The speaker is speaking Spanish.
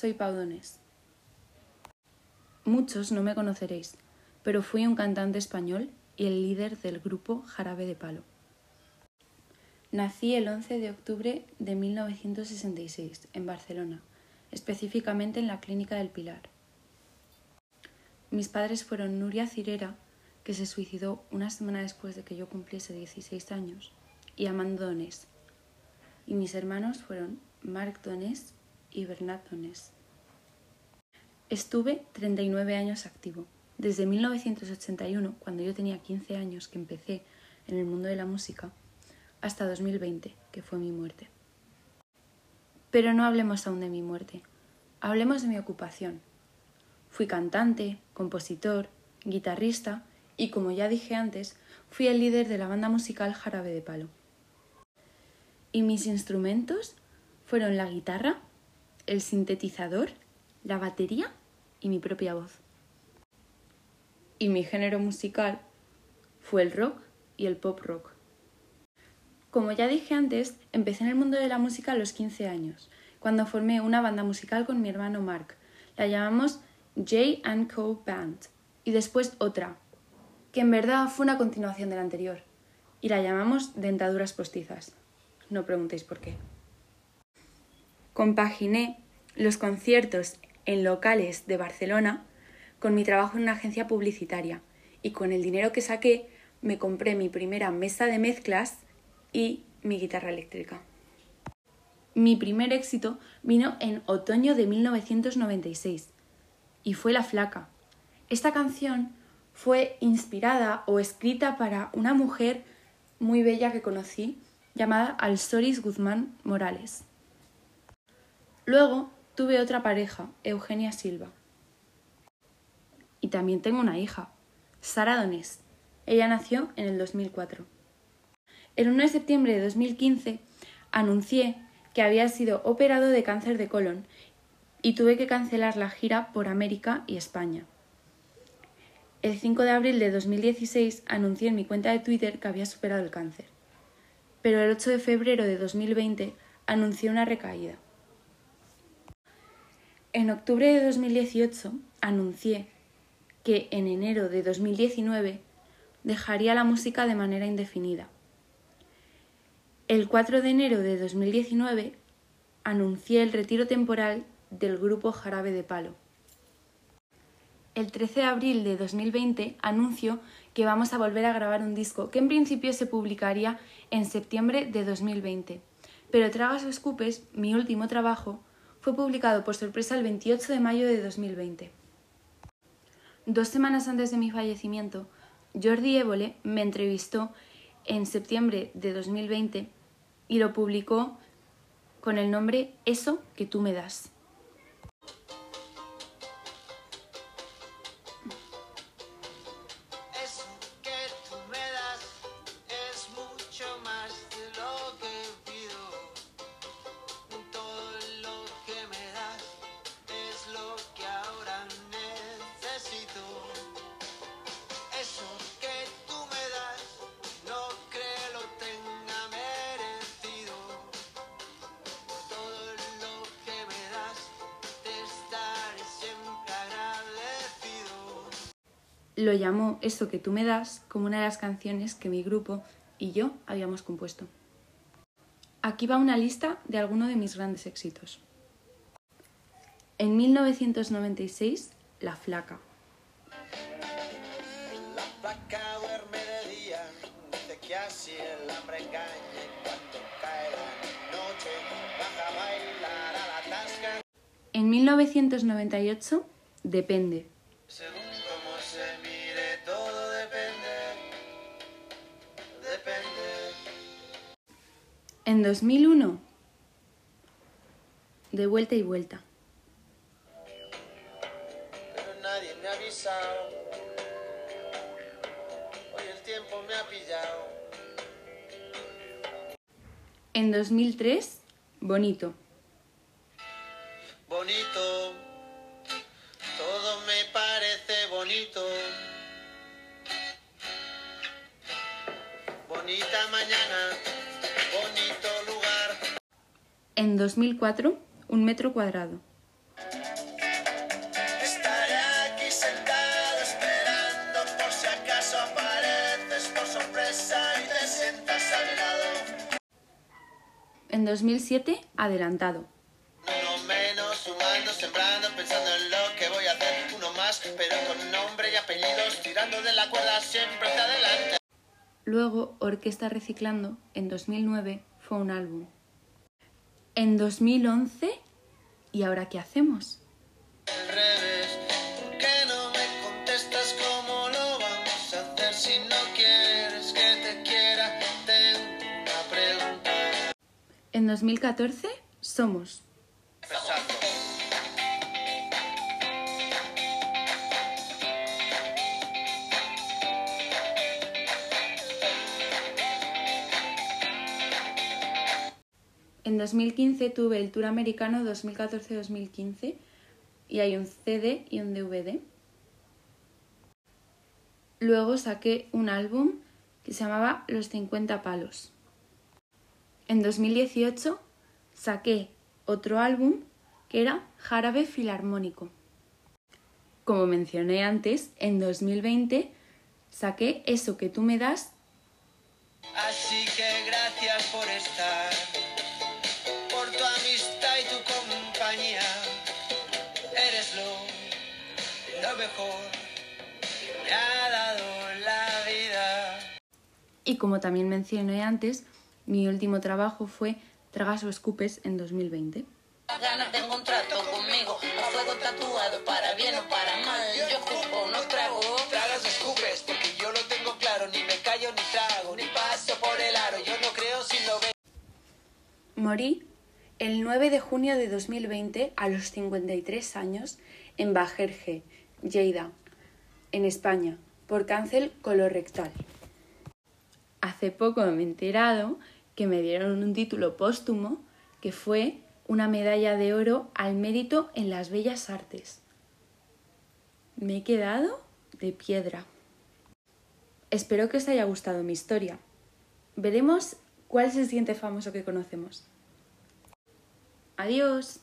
soy Paudones. Muchos no me conoceréis, pero fui un cantante español y el líder del grupo Jarabe de Palo. Nací el 11 de octubre de 1966 en Barcelona, específicamente en la Clínica del Pilar. Mis padres fueron Nuria Cirera, que se suicidó una semana después de que yo cumpliese 16 años, y Amando Donés. Y mis hermanos fueron Marc Donés y Bernat Donés. Estuve 39 años activo. Desde 1981, cuando yo tenía 15 años que empecé en el mundo de la música, hasta 2020, que fue mi muerte. Pero no hablemos aún de mi muerte, hablemos de mi ocupación. Fui cantante, compositor, guitarrista y, como ya dije antes, fui el líder de la banda musical Jarabe de Palo. Y mis instrumentos fueron la guitarra, el sintetizador, la batería y mi propia voz. Y mi género musical fue el rock y el pop rock. Como ya dije antes, empecé en el mundo de la música a los 15 años, cuando formé una banda musical con mi hermano Mark. La llamamos J Co Band y después otra, que en verdad fue una continuación de la anterior, y la llamamos Dentaduras Postizas. No preguntéis por qué. Compaginé los conciertos en locales de Barcelona con mi trabajo en una agencia publicitaria y con el dinero que saqué me compré mi primera mesa de mezclas y mi guitarra eléctrica. Mi primer éxito vino en otoño de 1996 y fue La Flaca. Esta canción fue inspirada o escrita para una mujer muy bella que conocí llamada Alsoris Guzmán Morales. Luego tuve otra pareja, Eugenia Silva. Y también tengo una hija, Sara Donés. Ella nació en el 2004. El 1 de septiembre de 2015 anuncié que había sido operado de cáncer de colon y tuve que cancelar la gira por América y España. El 5 de abril de 2016 anuncié en mi cuenta de Twitter que había superado el cáncer. Pero el 8 de febrero de 2020 anuncié una recaída. En octubre de 2018 anuncié que en enero de 2019 dejaría la música de manera indefinida. El 4 de enero de 2019 anuncié el retiro temporal del grupo Jarabe de Palo. El 13 de abril de 2020 anuncio que vamos a volver a grabar un disco que en principio se publicaría en septiembre de 2020. Pero Tragas o Escupes, mi último trabajo, fue publicado por sorpresa el 28 de mayo de 2020. Dos semanas antes de mi fallecimiento, Jordi Évole me entrevistó en septiembre de 2020 y lo publicó con el nombre Eso que tú me das. Lo llamó Eso que tú me das como una de las canciones que mi grupo y yo habíamos compuesto. Aquí va una lista de algunos de mis grandes éxitos. En 1996, La Flaca. La flaca duerme de día, dice que así el hambre engaña cuando cae la noche baja a bailar a la tasca. En 1998, Depende. En 2001, de vuelta y vuelta. Pero nadie me ha avisado. Hoy el tiempo me ha pillado. En 2003, bonito. Bonito. Todo me parece bonito. Bonita mañana bonito lugar. En 2004, un metro cuadrado. Estaré aquí sentado esperando por si acaso apareces por sorpresa y te sientas a mi lado. En 2007, adelantado. Uno menos, sumando, sembrando, pensando en lo que voy a hacer. Uno más, pero con nombre y apellidos, tirando de la cuerda siempre hacia adelante. Luego, Orquesta Reciclando, en 2009, fue un álbum. En 2011, ¿y ahora qué hacemos? Al revés, ¿por qué no me contestas cómo lo vamos a hacer si no quieres que te quiera? Tengo una pregunta. En 2014, Somos. En 2015 tuve el Tour Americano 2014-2015 y hay un CD y un DVD. Luego saqué un álbum que se llamaba Los 50 Palos. En 2018 saqué otro álbum que era Jarabe Filarmónico. Como mencioné antes, en 2020 saqué Eso que tú me das Así que gracias por estar, mejor que me ha dado la vida. y como también mencioné antes, mi último trabajo fue Tragas o Escupes en 2020. ganas de un trato conmigo. A fuego tatuado, para bien o para mal. Yo escupo, no trago. Tragas o escupes, porque yo lo tengo claro, ni me callo ni trago, ni paso por el aro, yo no creo si no veo. Morí el 9 de junio de 2020 a los 53 años en Bajerge, Lleida, en España, por cáncer colorectal. Hace poco me he enterado que me dieron un título póstumo que fue una medalla de oro al mérito en las bellas artes. Me he quedado de piedra. Espero que os haya gustado mi historia. Veremos cuál es el siguiente famoso que conocemos. Adiós.